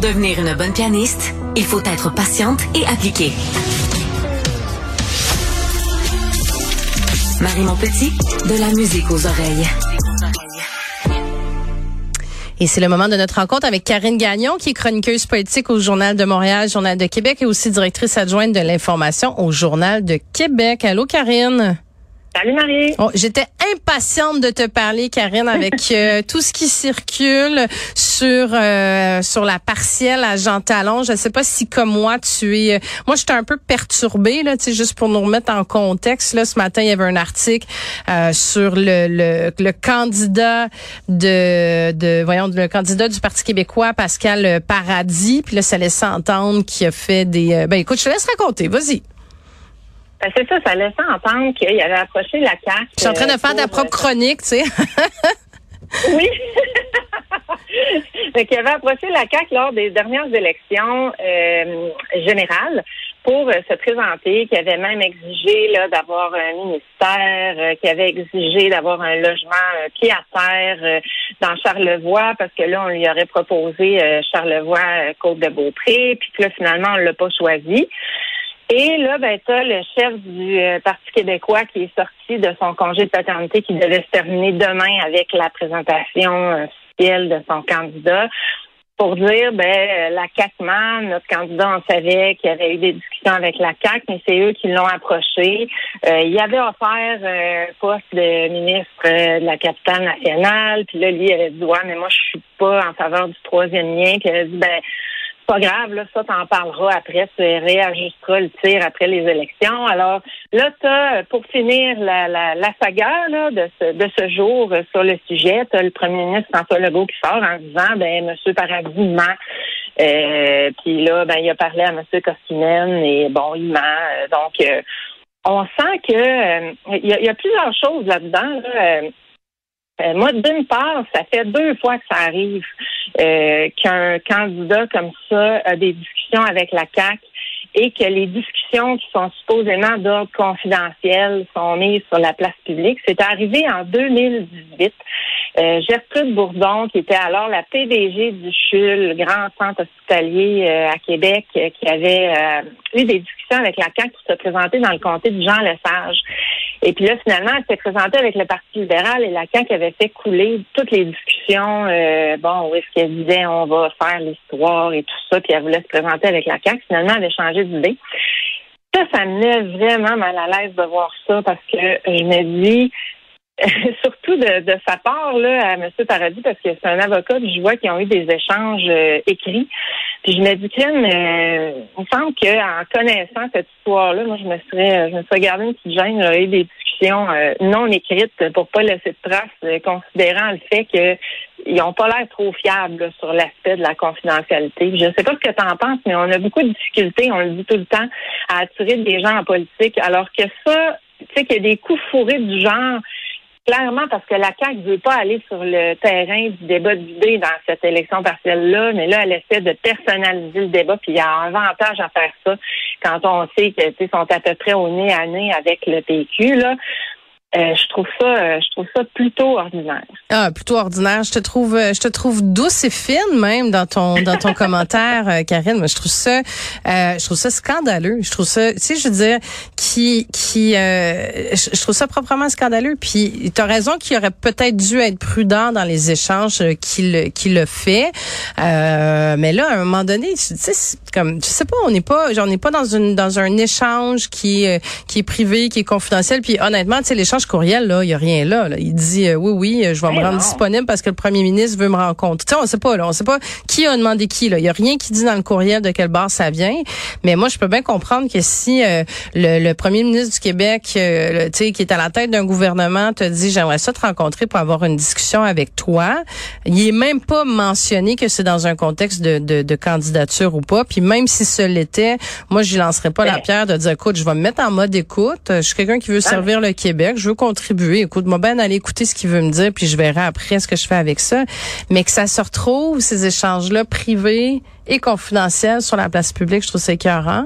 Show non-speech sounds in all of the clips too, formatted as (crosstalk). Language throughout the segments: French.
Pour devenir une bonne pianiste, il faut être patiente et appliquée. Marie Montpetit, de la musique aux oreilles. Et c'est le moment de notre rencontre avec Karine Gagnon, qui est chroniqueuse politique au Journal de Montréal, Journal de Québec et aussi directrice adjointe de l'information au Journal de Québec. Allô, Karine? Salut Marie. Oh, J'étais impatiente de te parler, Karine, avec (laughs) euh, tout ce qui circule sur euh, sur la partielle à Jean Talon. Je ne sais pas si comme moi tu es. Euh, moi, j'étais un peu perturbée là, juste pour nous remettre en contexte. Là, ce matin, il y avait un article sur le, le, le candidat de de voyons le candidat du Parti québécois, Pascal Paradis. Puis là, ça laissait entendre qu'il a fait des. ben écoute, je te laisse raconter. Vas-y. Ben, c'est ça, ça laissait entendre qu'il avait approché la carte. Je suis en train de faire ta propre chronique, tu sais. (laughs) oui. Donc, il avait approché la CAQ lors des dernières élections euh, générales pour euh, se présenter, qui avait même exigé d'avoir un ministère, euh, qui avait exigé d'avoir un logement pied à terre dans Charlevoix, parce que là, on lui aurait proposé Charlevoix, Côte-de-Beaupré, puis que là, finalement, on l'a pas choisi. Et là, ben, tu le chef du euh, Parti québécois qui est sorti de son congé de paternité qui devait se terminer demain avec la présentation officielle de son candidat pour dire, ben, la CACMAN, notre candidat, on savait qu'il avait eu des discussions avec la CAC, mais c'est eux qui l'ont approché. Euh, il avait offert un poste de ministre de la capitale nationale, puis là, lui, il avait dit, ouais, mais moi, je suis pas en faveur du troisième lien. Puis il avait dit, ben, pas grave, là, ça, t'en parleras après, tu réajusteras le tir après les élections. Alors, là, t'as, pour finir la, la, la saga là, de, ce, de ce jour euh, sur le sujet, tu le premier ministre François Legault qui sort en disant, ben, Monsieur Paradis ment. Euh, puis là, ben, il a parlé à Monsieur Koskinen et bon, il ment. Donc, euh, on sent que il y, a plusieurs choses là-dedans. Là. Euh, moi, d'une part, ça fait deux fois que ça arrive euh, qu'un candidat comme ça a des discussions avec la CAC et que les discussions qui sont supposément d'ordre confidentiel sont mises sur la place publique. C'est arrivé en 2018. Euh, Gertrude Bourdon, qui était alors la PDG du CHUL, grand centre hospitalier à Québec, qui avait eu des discussions avec la CAQ pour se présenter dans le comté de Jean Lesage. Et puis là, finalement, elle s'est présentée avec le Parti libéral et la CAQ avait fait couler toutes les discussions. bon, où est-ce qu'elle disait on va faire l'histoire et tout ça, puis elle voulait se présenter avec la CAQ. Finalement, elle avait changé d'idée. Ça, ça me met vraiment mal à l'aise de voir ça parce que je me dis, (laughs) surtout de, de, sa part là, à M. Paradis, parce que c'est un avocat, puis je vois qu'ils ont eu des échanges euh, écrits. Puis je me dis, Ken, euh, il me semble qu'en connaissant cette histoire-là, moi, je me serais je me serais gardé une petite gêne, j'aurais eu des discussions euh, non écrites pour pas laisser de traces, considérant le fait qu'ils n'ont pas l'air trop fiables sur l'aspect de la confidentialité. Je ne sais pas ce que tu en penses, mais on a beaucoup de difficultés, on le dit tout le temps, à attirer des gens en politique, alors que ça, tu sais, qu'il y a des coups fourrés du genre clairement parce que la CAQ ne veut pas aller sur le terrain du débat d'idées dans cette élection partielle-là, mais là, elle essaie de personnaliser le débat, puis il y a un avantage à faire ça quand on sait qu'ils sont à peu près au nez à nez avec le PQ. Là. Euh, je trouve ça, euh, je trouve ça plutôt ordinaire. Ah, plutôt ordinaire. Je te trouve, euh, je te trouve douce et fine même dans ton dans ton (laughs) commentaire, Karine. Moi, je trouve ça, je trouve ça scandaleux. Je trouve ça, tu sais, je veux dire, qui qui, je, trouve ça proprement scandaleux. Puis, tu as raison qu'il aurait peut-être dû être prudent dans les échanges qu'il qu'il le fait. mais là, à un moment donné, tu sais, comme, je sais pas, on n'est pas, j'en ai pas dans une dans un échange qui qui est privé, qui est confidentiel. Puis, honnêtement, tu sais, l'échange courriel, là, il n'y a rien là, Il dit euh, oui, oui, je vais me rendre disponible parce que le premier ministre veut me rencontrer. Tu sais, on sait pas, là. On sait pas qui a demandé qui, là. Il n'y a rien qui dit dans le courriel de quelle barre ça vient. Mais moi, je peux bien comprendre que si euh, le, premier ministre du Québec, euh, tu sais, qui est à la tête d'un gouvernement, te dit j'aimerais ça te rencontrer pour avoir une discussion avec toi, il est même pas mentionné que c'est dans un contexte de, de, candidature ou pas. Puis même si ce l'était, moi, je lancerais pas la pierre de dire, écoute, je vais me mettre en mode écoute. Je suis quelqu'un qui veut servir le Québec. Je contribuer. Écoute-moi bien aller écouter ce qu'il veut me dire, puis je verrai après ce que je fais avec ça. Mais que ça se retrouve, ces échanges-là privés, et confidentiel sur la place publique. Je trouve ça écœurant.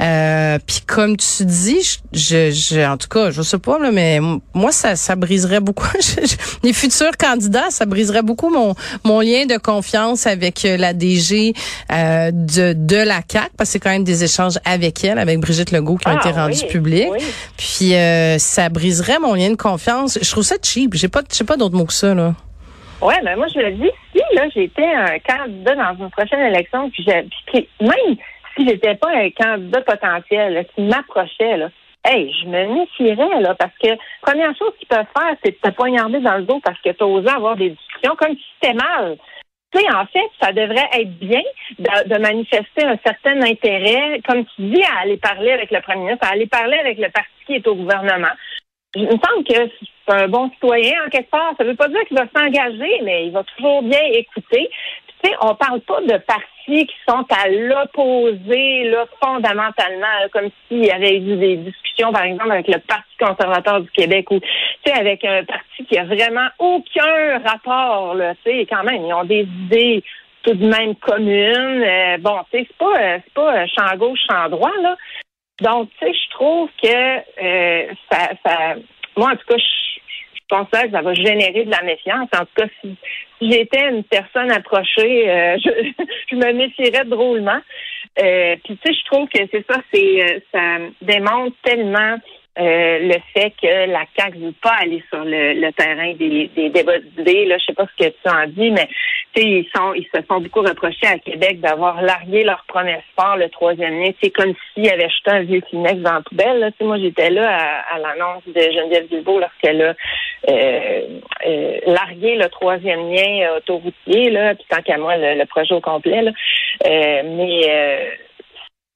Euh, Puis comme tu dis, je, je, en tout cas, je sais pas, là, mais moi, ça, ça briserait beaucoup. (laughs) les futurs candidats, ça briserait beaucoup mon, mon lien de confiance avec euh, la DG euh, de, de la CAC, parce que c'est quand même des échanges avec elle, avec Brigitte Legault, qui ont ah été rendus publics. Puis euh, ça briserait mon lien de confiance. Je trouve ça cheap. J'ai pas, j'ai pas d'autres mots que ça là. Oui, ben moi je le dis, si là j'étais un candidat dans une prochaine élection, puis, puis même si j'étais pas un candidat potentiel, qui m'approchait, là, hey, je me méfierais, là, parce que première chose qu'ils peuvent faire, c'est de te poignarder dans le dos parce que tu as osé avoir des discussions comme si c'était mal. Tu sais, en fait, ça devrait être bien de, de, manifester un certain intérêt, comme tu dis, à aller parler avec le premier ministre, à aller parler avec le parti qui est au gouvernement. Il me semble que c'est un bon citoyen en quelque part. Ça ne veut pas dire qu'il va s'engager, mais il va toujours bien écouter. Tu sais, on parle pas de partis qui sont à l'opposé, là, fondamentalement, comme s'il y avait eu des discussions, par exemple, avec le Parti conservateur du Québec ou, tu sais, avec un parti qui a vraiment aucun rapport, là, tu sais, quand même, ils ont des idées tout de même communes. Euh, bon, tu sais, c'est pas, euh, c'est pas champ gauche, champ droit, là. Donc, tu sais, je trouve que euh, ça, ça, moi, en tout cas, je, je pense que ça va générer de la méfiance. En tout cas, si, j'étais une personne approchée, euh, (laughs) je, me méfierais drôlement. Euh, puis, tu sais, je trouve que c'est ça, c'est euh, ça démontre tellement euh, le fait que la CAQ ne veut pas aller sur le, terrain des, des débats d'idées. Là, je sais pas ce que tu en dis, mais ils sont, ils se sont beaucoup reprochés à Québec d'avoir largué leur premier sport, le troisième lien. C'est comme s'ils avaient jeté un vieux Kleenex dans la poubelle. Là. moi, j'étais là à, l'annonce de Geneviève Dubois lorsqu'elle a euh, euh, largué le troisième lien autoroutier, là, puis tant qu'à moi, le, projet au complet. Là. mais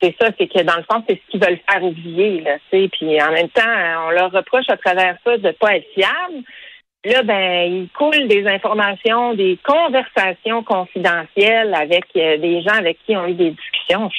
c'est ça, c'est que dans le fond, c'est ce qu'ils veulent faire oublier, là, tu Puis en même temps, on leur reproche à travers ça de pas être fiable. Là, ben, il coule des informations, des conversations confidentielles avec euh, des gens avec qui on eu des discussions.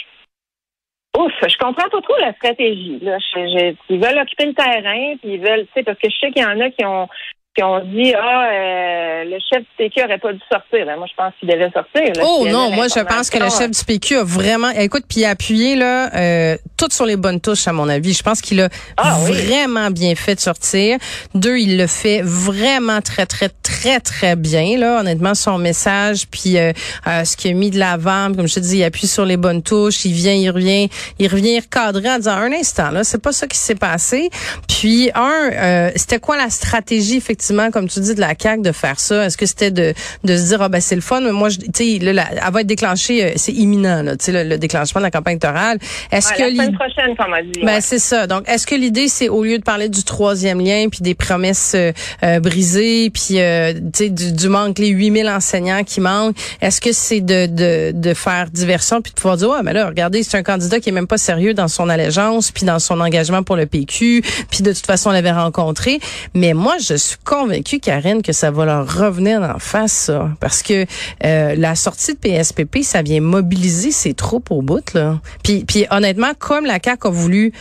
Ouf, je comprends pas trop la stratégie. Là. ils veulent occuper le terrain, puis ils veulent, tu sais, parce que je sais qu'il y en a qui ont puis on dit ah euh, le chef du PQ aurait pas dû sortir. Ben, moi je pense qu'il devait sortir. oh non, moi je pense que le chef du PQ a vraiment écoute puis a appuyé là euh, tout sur les bonnes touches à mon avis. Je pense qu'il a ah vraiment bien fait de sortir. Deux, il le fait vraiment très très très très bien là honnêtement son message puis euh, euh ce qu'il a mis de l'avant comme je te dis, il appuie sur les bonnes touches, il vient, il revient, il revient recadrer en disant un instant là, c'est pas ça qui s'est passé. Puis un, euh, c'était quoi la stratégie effectivement comme tu dis, de la CAQ de faire ça? Est-ce que c'était de, de se dire, ah ben c'est le fun, mais moi, tu sais, elle va être déclenchée, euh, c'est imminent, tu sais, le, déclenchement de la campagne électorale. Est-ce que la semaine prochaine, comme on dit. Ben c'est ça. Donc, est-ce que l'idée, c'est au lieu de parler du troisième lien, puis des promesses euh, euh, brisées, puis sais, du, du, manque, les 8000 enseignants qui manquent, est-ce que c'est de, de, faire diversion, puis de pouvoir dire, ouais, mais là, regardez, c'est un candidat qui est même pas sérieux dans son allégeance, puis dans son engagement pour le PQ, puis de toute façon, on l'avait rencontré. Mais moi, je suis convaincue, Karine, que ça va leur revenir en face, ça. Parce que euh, la sortie de PSPP, ça vient mobiliser ses troupes au bout, là. Puis, puis honnêtement, comme la CAQ a voulu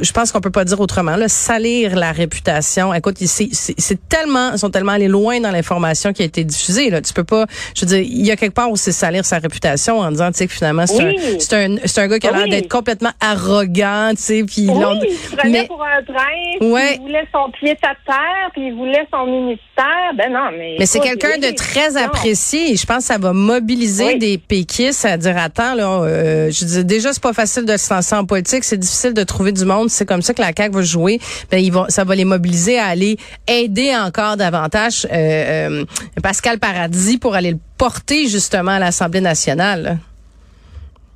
je pense qu'on peut pas dire autrement, là, salir la réputation. Écoute, c'est tellement, ils sont tellement allés loin dans l'information qui a été diffusée. Là. Tu peux pas, je veux dire, il y a quelque part où c'est salir sa réputation en disant, tu sais, que finalement, c'est un, c'est un, un, gars qui a l'air d'être complètement arrogant, tu sais, puis oui, il se prenait pour un train, ouais. il voulait son pied à terre, puis il voulait son ministère. Ben non, mais. Mais c'est quelqu'un de très apprécié. Je pense que ça va mobiliser des péquistes à dire, attends, là, euh, je dis déjà, c'est pas facile de se lancer en politique, c'est difficile de trouver du monde. C'est comme ça que la CAQ va jouer. Ben, ils vont, ça va les mobiliser à aller aider encore davantage euh, euh, Pascal Paradis pour aller le porter justement à l'Assemblée nationale.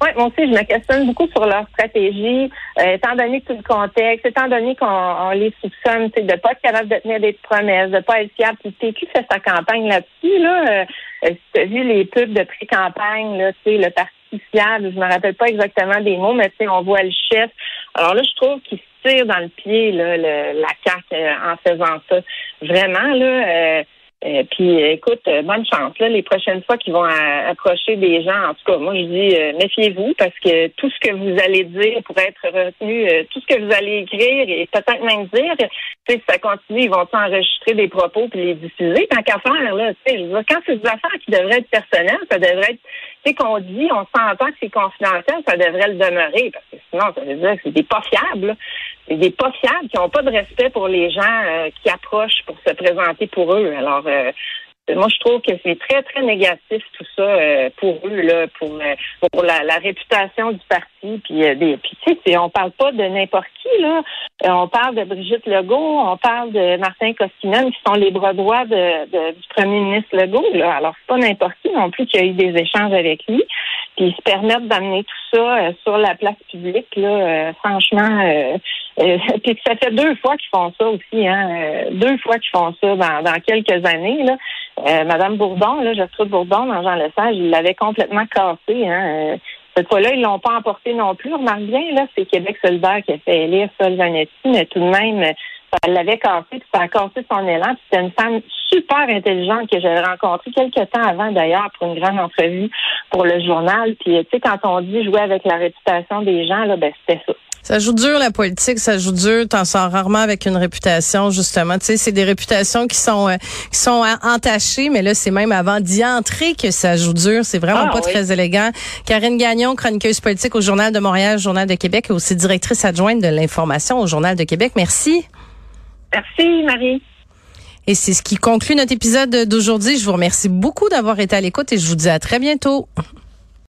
Oui, moi aussi, je me questionne beaucoup sur leur stratégie, euh, étant donné tout le contexte, étant donné qu'on les soupçonne de ne pas être capable de tenir des promesses, de ne pas être fiable. Puis TQ fait sa campagne là-dessus. Là, euh, tu as vu les pubs de pré-campagne, là, le parti fiable, je me rappelle pas exactement des mots, mais on voit le chef. Alors là, je trouve qu'il se tire dans le pied, là, le, la carte euh, en faisant ça. Vraiment, là, euh, puis écoute, euh, bonne chance là, les prochaines fois qu'ils vont approcher des gens. En tout cas, moi je dis euh, méfiez-vous parce que tout ce que vous allez dire pourrait être retenu, tout ce que vous allez écrire et peut-être même dire, si ça continue, ils vont enregistrer des propos puis les diffuser. Tant qu'à faire là, tu sais, quand c'est des affaires qui devraient être personnelles, ça devrait être sais, qu'on dit, on s'entend que c'est confidentiel, ça devrait le demeurer, parce que sinon, ça veut dire que c'est des pas fiables. C'est des pas fiables qui n'ont pas de respect pour les gens euh, qui approchent pour se présenter pour eux. Alors, euh, moi, je trouve que c'est très, très négatif tout ça euh, pour eux, là, pour, euh, pour la, réputation du parti. Puis, euh, des, puis tu sais, on parle pas de n'importe qui, là. on parle de Brigitte Legault, on parle de Martin Koskinen, qui sont les bras droits de, du premier ministre Legault. Là. Alors, c'est pas n'importe qui non plus qui a eu des échanges avec lui. Puis se permettent d'amener tout ça sur la place publique, là, franchement. (laughs) puis ça fait deux fois qu'ils font ça aussi, hein. deux fois qu'ils font ça dans, dans quelques années, là. Euh, Madame Bourdon, là, Gertrude Bourdon, dans Jean Lesage, il l'avait complètement cassé. Hein. Euh, cette fois-là, ils l'ont pas emporté non plus. Remarque bien, là, c'est Québec solidaire qui a fait élire Sol Vanetti, mais tout de même, ça l'avait cassé, puis ça a cassé son élan. C'était une femme super intelligente que j'avais rencontrée quelques temps avant, d'ailleurs, pour une grande entrevue pour le journal. Puis, tu sais, quand on dit jouer avec la réputation des gens, là, ben, c'était ça. Ça joue dur la politique, ça joue dur. T'en sors rarement avec une réputation justement. Tu sais, c'est des réputations qui sont euh, qui sont entachées, mais là c'est même avant d'y entrer que ça joue dur. C'est vraiment ah, pas très élégant. Karine Gagnon, chroniqueuse politique au Journal de Montréal, Journal de Québec, et aussi directrice adjointe de l'information au Journal de Québec. Merci. Merci Marie. Et c'est ce qui conclut notre épisode d'aujourd'hui. Je vous remercie beaucoup d'avoir été à l'écoute et je vous dis à très bientôt.